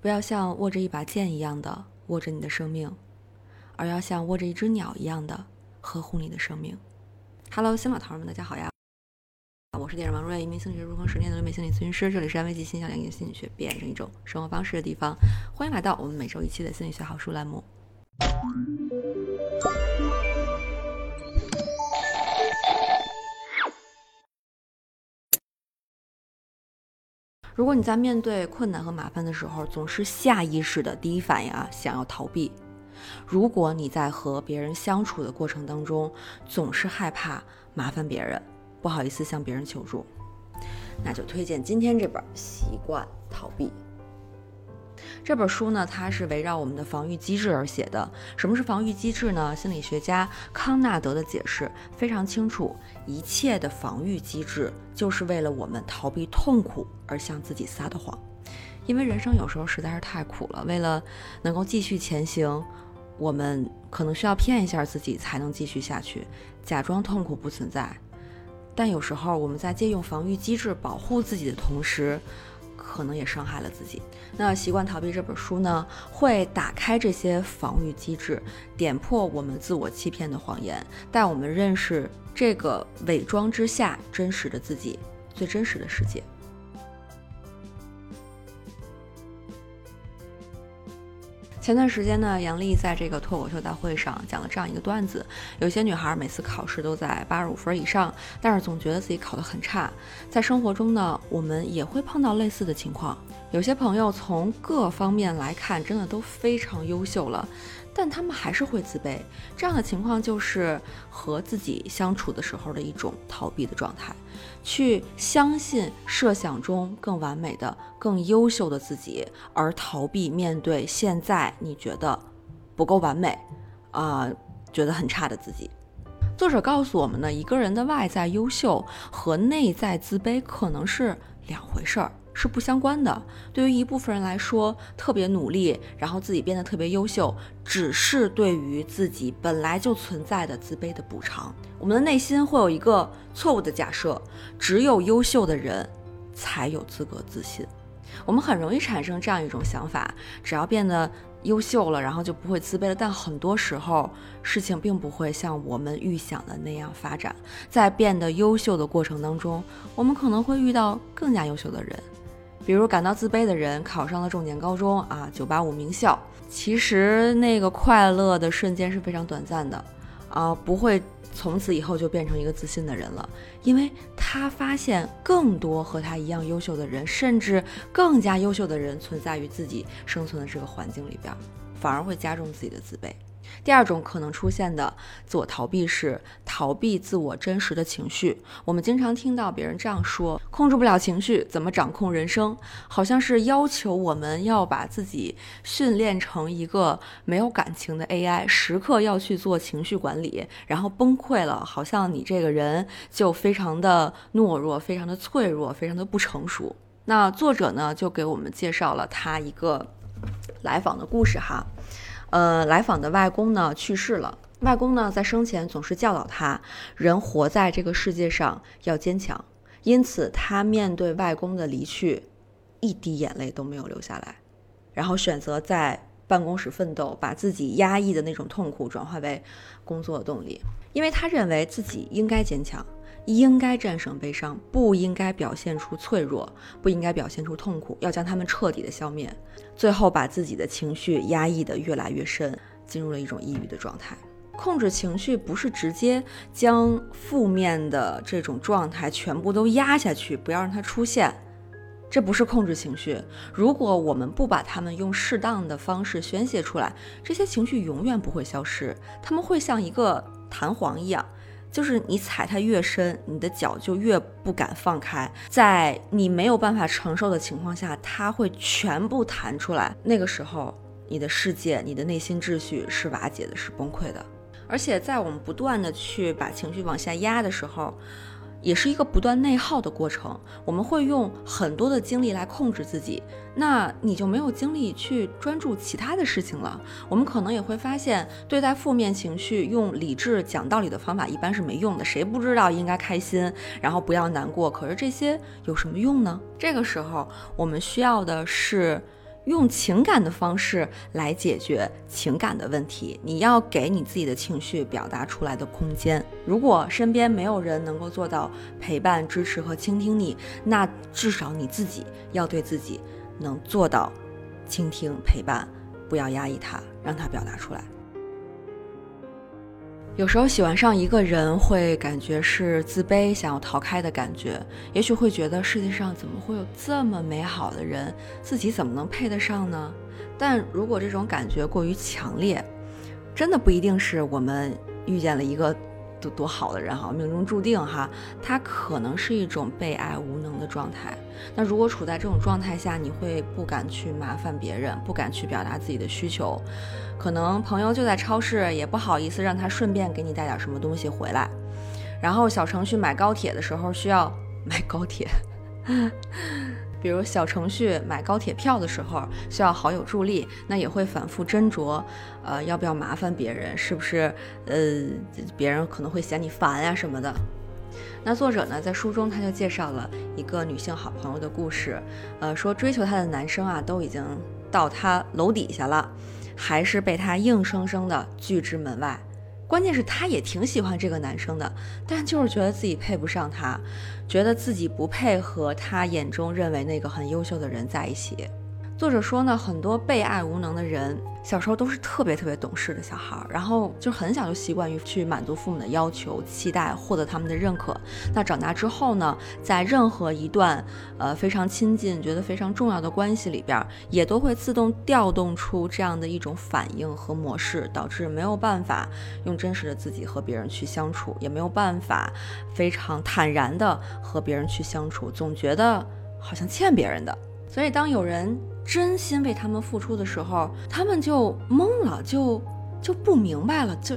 不要像握着一把剑一样的握着你的生命，而要像握着一只鸟一样的呵护你的生命。Hello，新老头们，大家好呀！我是电视王瑞，一名心理学入坑十年的留美心理咨询师，这里是安慰剂心想两性心理学变成一种生活方式的地方。欢迎来到我们每周一期的心理学好书栏目。如果你在面对困难和麻烦的时候，总是下意识的第一反应啊，想要逃避；如果你在和别人相处的过程当中，总是害怕麻烦别人，不好意思向别人求助，那就推荐今天这本《习惯逃避》。这本书呢，它是围绕我们的防御机制而写的。什么是防御机制呢？心理学家康纳德的解释非常清楚：一切的防御机制就是为了我们逃避痛苦而向自己撒的谎。因为人生有时候实在是太苦了，为了能够继续前行，我们可能需要骗一下自己才能继续下去，假装痛苦不存在。但有时候我们在借用防御机制保护自己的同时，可能也伤害了自己。那《习惯逃避》这本书呢，会打开这些防御机制，点破我们自我欺骗的谎言，带我们认识这个伪装之下真实的自己，最真实的世界。前段时间呢，杨笠在这个脱口秀大会上讲了这样一个段子：有些女孩每次考试都在八十五分以上，但是总觉得自己考得很差。在生活中呢，我们也会碰到类似的情况。有些朋友从各方面来看，真的都非常优秀了。但他们还是会自卑，这样的情况就是和自己相处的时候的一种逃避的状态，去相信设想中更完美的、更优秀的自己，而逃避面对现在你觉得不够完美，啊，觉得很差的自己。作者告诉我们呢，一个人的外在优秀和内在自卑可能是两回事儿。是不相关的。对于一部分人来说，特别努力，然后自己变得特别优秀，只是对于自己本来就存在的自卑的补偿。我们的内心会有一个错误的假设：只有优秀的人才有资格自信。我们很容易产生这样一种想法：只要变得优秀了，然后就不会自卑了。但很多时候，事情并不会像我们预想的那样发展。在变得优秀的过程当中，我们可能会遇到更加优秀的人。比如感到自卑的人考上了重点高中啊，九八五名校，其实那个快乐的瞬间是非常短暂的，啊，不会从此以后就变成一个自信的人了，因为他发现更多和他一样优秀的人，甚至更加优秀的人存在于自己生存的这个环境里边，反而会加重自己的自卑。第二种可能出现的自我逃避是逃避自我真实的情绪。我们经常听到别人这样说：“控制不了情绪，怎么掌控人生？”好像是要求我们要把自己训练成一个没有感情的 AI，时刻要去做情绪管理，然后崩溃了，好像你这个人就非常的懦弱、非常的脆弱、非常的不成熟。那作者呢，就给我们介绍了他一个来访的故事哈。呃，来访的外公呢去世了。外公呢在生前总是教导他，人活在这个世界上要坚强。因此，他面对外公的离去，一滴眼泪都没有流下来，然后选择在办公室奋斗，把自己压抑的那种痛苦转化为工作的动力。因为他认为自己应该坚强。应该战胜悲伤，不应该表现出脆弱，不应该表现出痛苦，要将他们彻底的消灭，最后把自己的情绪压抑得越来越深，进入了一种抑郁的状态。控制情绪不是直接将负面的这种状态全部都压下去，不要让它出现，这不是控制情绪。如果我们不把它们用适当的方式宣泄出来，这些情绪永远不会消失，他们会像一个弹簧一样。就是你踩它越深，你的脚就越不敢放开。在你没有办法承受的情况下，它会全部弹出来。那个时候，你的世界、你的内心秩序是瓦解的，是崩溃的。而且，在我们不断的去把情绪往下压的时候，也是一个不断内耗的过程，我们会用很多的精力来控制自己，那你就没有精力去专注其他的事情了。我们可能也会发现，对待负面情绪，用理智讲道理的方法一般是没用的。谁不知道应该开心，然后不要难过？可是这些有什么用呢？这个时候，我们需要的是用情感的方式来解决情感的问题，你要给你自己的情绪表达出来的空间。如果身边没有人能够做到陪伴、支持和倾听你，那至少你自己要对自己能做到倾听、陪伴，不要压抑他，让他表达出来。有时候喜欢上一个人，会感觉是自卑、想要逃开的感觉。也许会觉得世界上怎么会有这么美好的人，自己怎么能配得上呢？但如果这种感觉过于强烈，真的不一定是我们遇见了一个。多多好的人哈，命中注定哈，他可能是一种被爱无能的状态。那如果处在这种状态下，你会不敢去麻烦别人，不敢去表达自己的需求，可能朋友就在超市，也不好意思让他顺便给你带点什么东西回来。然后小程序买高铁的时候需要买高铁。比如小程序买高铁票的时候需要好友助力，那也会反复斟酌，呃，要不要麻烦别人？是不是呃，别人可能会嫌你烦呀什么的？那作者呢，在书中他就介绍了一个女性好朋友的故事，呃，说追求她的男生啊都已经到她楼底下了，还是被她硬生生的拒之门外。关键是她也挺喜欢这个男生的，但就是觉得自己配不上他，觉得自己不配和他眼中认为那个很优秀的人在一起。作者说呢，很多被爱无能的人，小时候都是特别特别懂事的小孩儿，然后就很小就习惯于去满足父母的要求、期待，获得他们的认可。那长大之后呢，在任何一段呃非常亲近、觉得非常重要的关系里边，也都会自动调动出这样的一种反应和模式，导致没有办法用真实的自己和别人去相处，也没有办法非常坦然的和别人去相处，总觉得好像欠别人的。所以当有人真心为他们付出的时候，他们就懵了，就就不明白了，就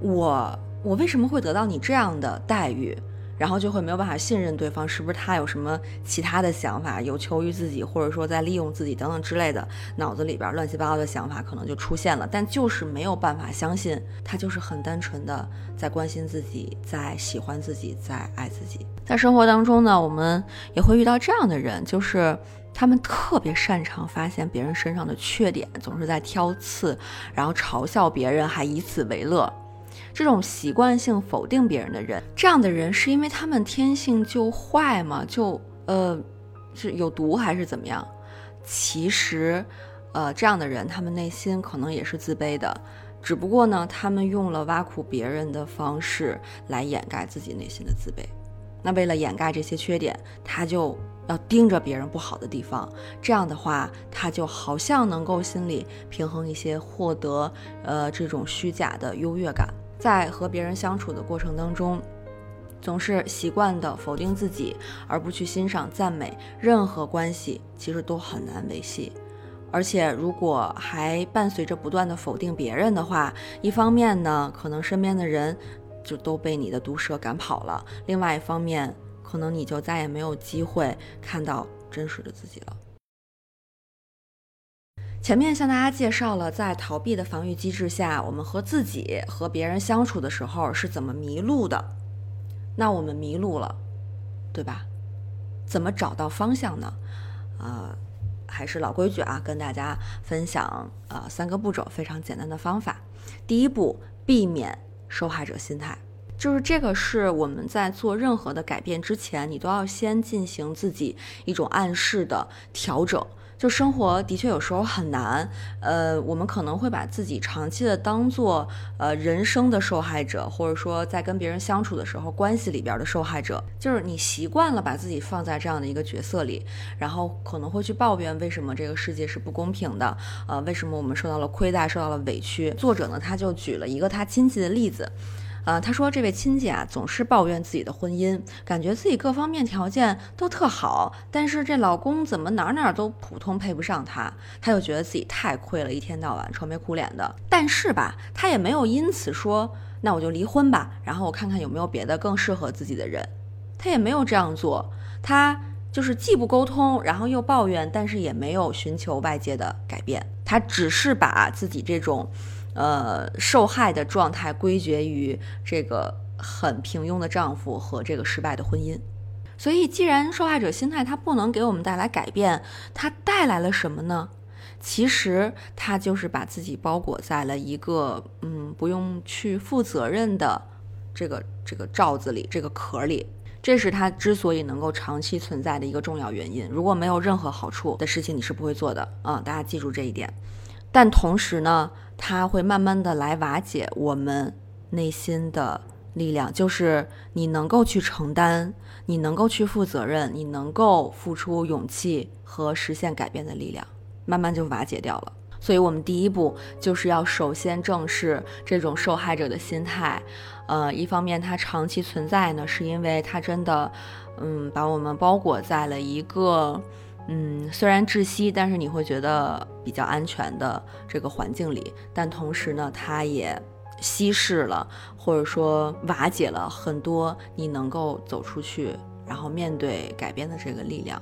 我我为什么会得到你这样的待遇，然后就会没有办法信任对方，是不是他有什么其他的想法，有求于自己，或者说在利用自己等等之类的，脑子里边乱七八糟的想法可能就出现了，但就是没有办法相信他就是很单纯的在关心自己，在喜欢自己，在爱自己。在生活当中呢，我们也会遇到这样的人，就是。他们特别擅长发现别人身上的缺点，总是在挑刺，然后嘲笑别人，还以此为乐。这种习惯性否定别人的人，这样的人是因为他们天性就坏吗？就呃是有毒还是怎么样？其实，呃，这样的人他们内心可能也是自卑的，只不过呢，他们用了挖苦别人的方式来掩盖自己内心的自卑。那为了掩盖这些缺点，他就。要盯着别人不好的地方，这样的话，他就好像能够心里平衡一些，获得呃这种虚假的优越感。在和别人相处的过程当中，总是习惯的否定自己，而不去欣赏赞美，任何关系其实都很难维系。而且，如果还伴随着不断的否定别人的话，一方面呢，可能身边的人就都被你的毒舌赶跑了；另外一方面，可能你就再也没有机会看到真实的自己了。前面向大家介绍了，在逃避的防御机制下，我们和自己和别人相处的时候是怎么迷路的。那我们迷路了，对吧？怎么找到方向呢？啊，还是老规矩啊，跟大家分享啊三个步骤，非常简单的方法。第一步，避免受害者心态。就是这个是我们在做任何的改变之前，你都要先进行自己一种暗示的调整。就生活的确有时候很难，呃，我们可能会把自己长期的当做呃人生的受害者，或者说在跟别人相处的时候关系里边的受害者。就是你习惯了把自己放在这样的一个角色里，然后可能会去抱怨为什么这个世界是不公平的，呃，为什么我们受到了亏待，受到了委屈。作者呢，他就举了一个他亲戚的例子。呃，他说这位亲戚啊，总是抱怨自己的婚姻，感觉自己各方面条件都特好，但是这老公怎么哪哪都普通，配不上她，他就觉得自己太亏了，一天到晚愁眉苦脸的。但是吧，他也没有因此说那我就离婚吧，然后我看看有没有别的更适合自己的人，他也没有这样做，他就是既不沟通，然后又抱怨，但是也没有寻求外界的改变，他只是把自己这种。呃，受害的状态归结于这个很平庸的丈夫和这个失败的婚姻，所以既然受害者心态它不能给我们带来改变，它带来了什么呢？其实它就是把自己包裹在了一个嗯不用去负责任的这个这个罩子里，这个壳里。这是它之所以能够长期存在的一个重要原因。如果没有任何好处的事情，你是不会做的啊！大家记住这一点。但同时呢，它会慢慢的来瓦解我们内心的力量，就是你能够去承担，你能够去负责任，你能够付出勇气和实现改变的力量，慢慢就瓦解掉了。所以，我们第一步就是要首先正视这种受害者的心态。呃，一方面它长期存在呢，是因为它真的，嗯，把我们包裹在了一个，嗯，虽然窒息，但是你会觉得比较安全的这个环境里。但同时呢，它也稀释了，或者说瓦解了很多你能够走出去，然后面对改变的这个力量。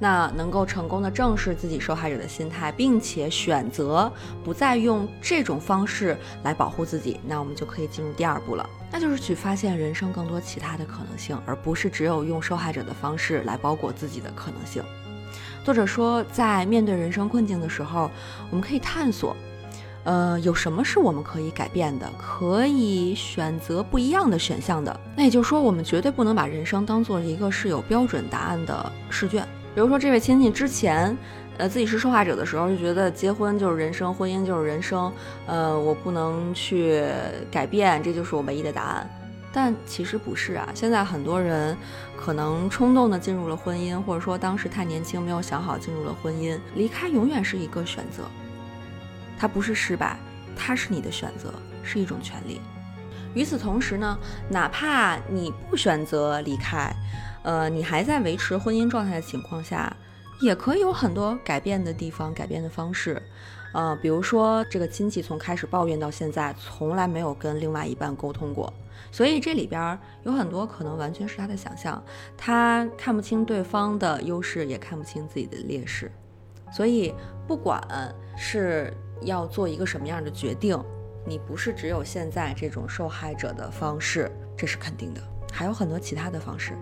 那能够成功的正视自己受害者的心态，并且选择不再用这种方式来保护自己，那我们就可以进入第二步了，那就是去发现人生更多其他的可能性，而不是只有用受害者的方式来包裹自己的可能性。作者说，在面对人生困境的时候，我们可以探索，呃，有什么是我们可以改变的，可以选择不一样的选项的。那也就是说，我们绝对不能把人生当做一个是有标准答案的试卷。比如说，这位亲戚之前，呃，自己是受害者的时候，就觉得结婚就是人生，婚姻就是人生，呃，我不能去改变，这就是我唯一的答案。但其实不是啊，现在很多人可能冲动的进入了婚姻，或者说当时太年轻没有想好进入了婚姻，离开永远是一个选择，它不是失败，它是你的选择，是一种权利。与此同时呢，哪怕你不选择离开。呃，你还在维持婚姻状态的情况下，也可以有很多改变的地方、改变的方式。呃，比如说这个亲戚从开始抱怨到现在，从来没有跟另外一半沟通过，所以这里边有很多可能完全是他的想象，他看不清对方的优势，也看不清自己的劣势。所以，不管是要做一个什么样的决定，你不是只有现在这种受害者的方式，这是肯定的，还有很多其他的方式。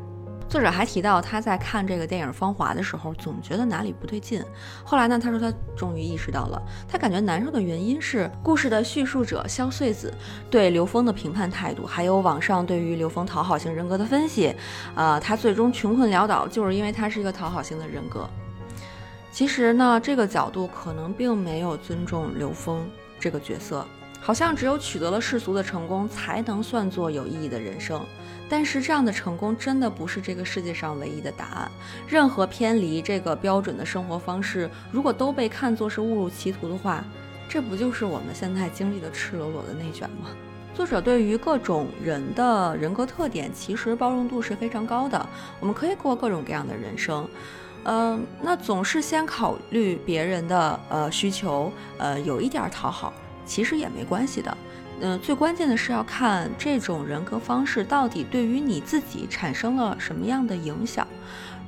作者还提到，他在看这个电影《芳华》的时候，总觉得哪里不对劲。后来呢，他说他终于意识到了，他感觉难受的原因是故事的叙述者萧穗子对刘峰的评判态度，还有网上对于刘峰讨好型人格的分析。呃，他最终穷困潦倒，就是因为他是一个讨好型的人格。其实呢，这个角度可能并没有尊重刘峰这个角色。好像只有取得了世俗的成功，才能算作有意义的人生。但是这样的成功真的不是这个世界上唯一的答案。任何偏离这个标准的生活方式，如果都被看作是误入歧途的话，这不就是我们现在经历的赤裸裸的内卷吗？作者对于各种人的人格特点，其实包容度是非常高的。我们可以过各种各样的人生，嗯，那总是先考虑别人的呃需求，呃，有一点讨好。其实也没关系的，嗯，最关键的是要看这种人格方式到底对于你自己产生了什么样的影响。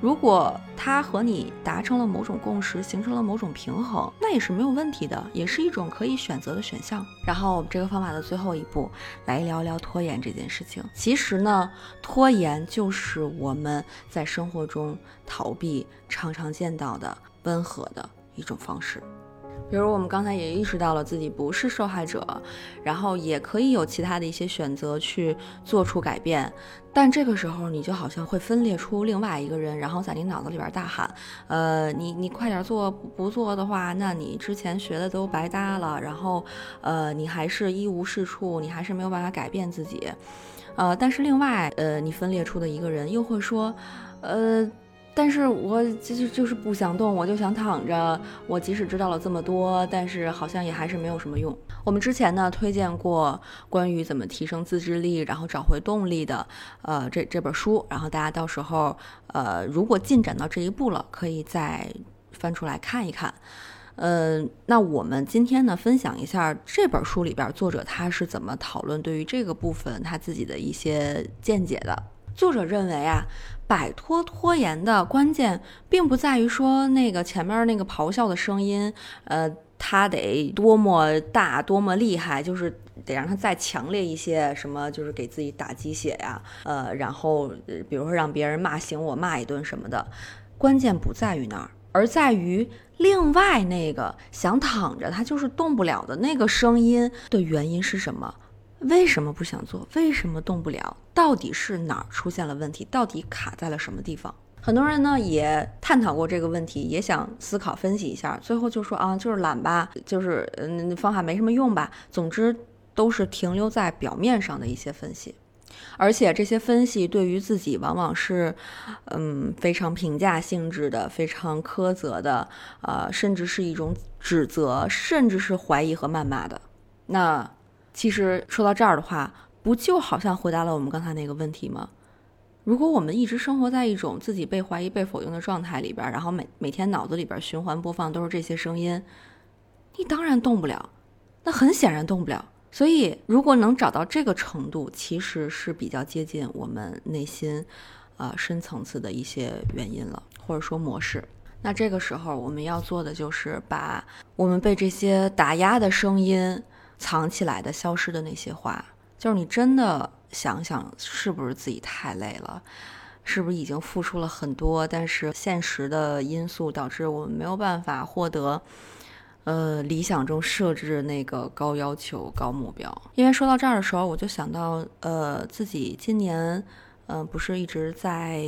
如果他和你达成了某种共识，形成了某种平衡，那也是没有问题的，也是一种可以选择的选项。然后我们这个方法的最后一步，来聊聊拖延这件事情。其实呢，拖延就是我们在生活中逃避常常见到的温和的一种方式。比如我们刚才也意识到了自己不是受害者，然后也可以有其他的一些选择去做出改变，但这个时候你就好像会分裂出另外一个人，然后在你脑子里边大喊：“呃，你你快点做，不做的话，那你之前学的都白搭了，然后，呃，你还是一无是处，你还是没有办法改变自己。”呃，但是另外，呃，你分裂出的一个人又会说：“呃。”但是我就是就是不想动，我就想躺着。我即使知道了这么多，但是好像也还是没有什么用。我们之前呢推荐过关于怎么提升自制力，然后找回动力的，呃，这这本书。然后大家到时候，呃，如果进展到这一步了，可以再翻出来看一看。嗯，那我们今天呢分享一下这本书里边作者他是怎么讨论对于这个部分他自己的一些见解的。作者认为啊。摆脱拖延的关键，并不在于说那个前面那个咆哮的声音，呃，它得多么大、多么厉害，就是得让它再强烈一些，什么就是给自己打鸡血呀，呃，然后比如说让别人骂醒我，骂一顿什么的。关键不在于那儿，而在于另外那个想躺着他就是动不了的那个声音的原因是什么？为什么不想做？为什么动不了？到底是哪儿出现了问题？到底卡在了什么地方？很多人呢也探讨过这个问题，也想思考分析一下，最后就说啊，就是懒吧，就是嗯方法没什么用吧。总之都是停留在表面上的一些分析，而且这些分析对于自己往往是嗯非常评价性质的，非常苛责的，呃，甚至是一种指责，甚至是怀疑和谩骂的。那其实说到这儿的话，不就好像回答了我们刚才那个问题吗？如果我们一直生活在一种自己被怀疑、被否定的状态里边，然后每每天脑子里边循环播放都是这些声音，你当然动不了。那很显然动不了。所以，如果能找到这个程度，其实是比较接近我们内心，呃，深层次的一些原因了，或者说模式。那这个时候，我们要做的就是把我们被这些打压的声音藏起来的、消失的那些话，就是你真的。想想是不是自己太累了，是不是已经付出了很多，但是现实的因素导致我们没有办法获得，呃，理想中设置那个高要求、高目标。因为说到这儿的时候，我就想到，呃，自己今年，嗯，不是一直在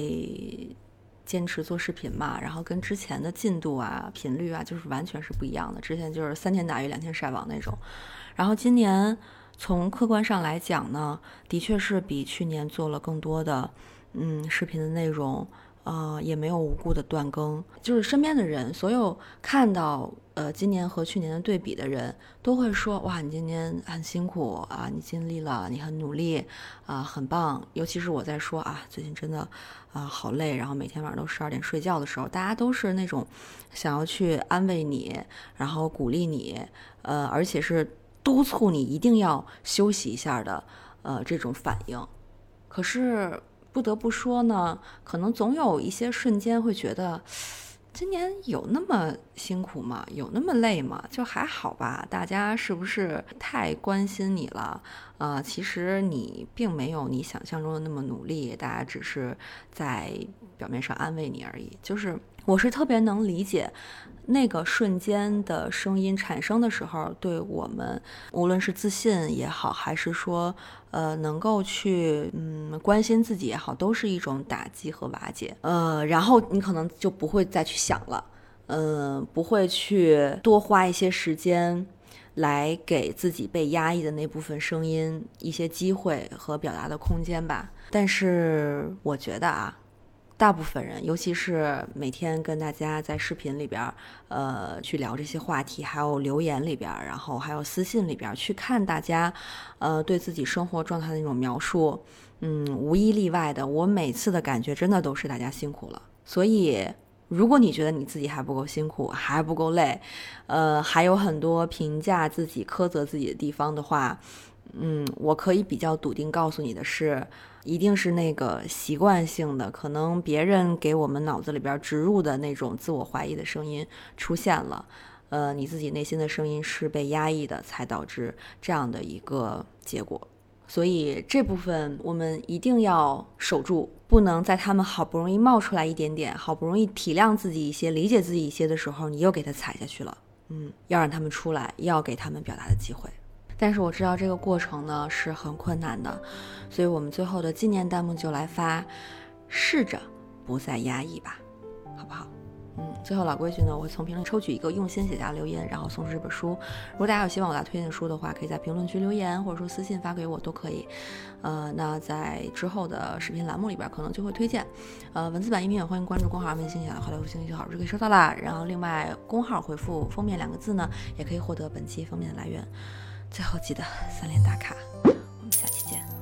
坚持做视频嘛，然后跟之前的进度啊、频率啊，就是完全是不一样的。之前就是三天打鱼两天晒网那种，然后今年。从客观上来讲呢，的确是比去年做了更多的，嗯，视频的内容，呃，也没有无故的断更。就是身边的人，所有看到呃今年和去年的对比的人，都会说，哇，你今年很辛苦啊，你尽力了，你很努力，啊，很棒。尤其是我在说啊，最近真的啊好累，然后每天晚上都十二点睡觉的时候，大家都是那种想要去安慰你，然后鼓励你，呃，而且是。督促你一定要休息一下的，呃，这种反应。可是不得不说呢，可能总有一些瞬间会觉得，今年有那么辛苦吗？有那么累吗？就还好吧。大家是不是太关心你了？呃，其实你并没有你想象中的那么努力，大家只是在表面上安慰你而已。就是我是特别能理解。那个瞬间的声音产生的时候，对我们无论是自信也好，还是说呃能够去嗯关心自己也好，都是一种打击和瓦解。呃，然后你可能就不会再去想了，嗯，不会去多花一些时间来给自己被压抑的那部分声音一些机会和表达的空间吧。但是我觉得啊。大部分人，尤其是每天跟大家在视频里边，呃，去聊这些话题，还有留言里边，然后还有私信里边去看大家，呃，对自己生活状态的那种描述，嗯，无一例外的，我每次的感觉真的都是大家辛苦了。所以，如果你觉得你自己还不够辛苦，还不够累，呃，还有很多评价自己、苛责自己的地方的话，嗯，我可以比较笃定告诉你的是。一定是那个习惯性的，可能别人给我们脑子里边植入的那种自我怀疑的声音出现了，呃，你自己内心的声音是被压抑的，才导致这样的一个结果。所以这部分我们一定要守住，不能在他们好不容易冒出来一点点，好不容易体谅自己一些、理解自己一些的时候，你又给他踩下去了。嗯，要让他们出来，要给他们表达的机会。但是我知道这个过程呢是很困难的，所以我们最后的纪念弹幕就来发，试着不再压抑吧，好不好？嗯，最后老规矩呢，我会从评论抽取一个用心写下留言，然后送出这本书。如果大家有希望我来推荐书的话，可以在评论区留言，或者说私信发给我都可以。呃，那在之后的视频栏目里边可能就会推荐。呃，文字版音频也欢迎关注公号“文心写的好来复信息就好，就可以收到啦。然后另外公号回复“封面”两个字呢，也可以获得本期封面的来源。最后记得三连打卡，我们下期见。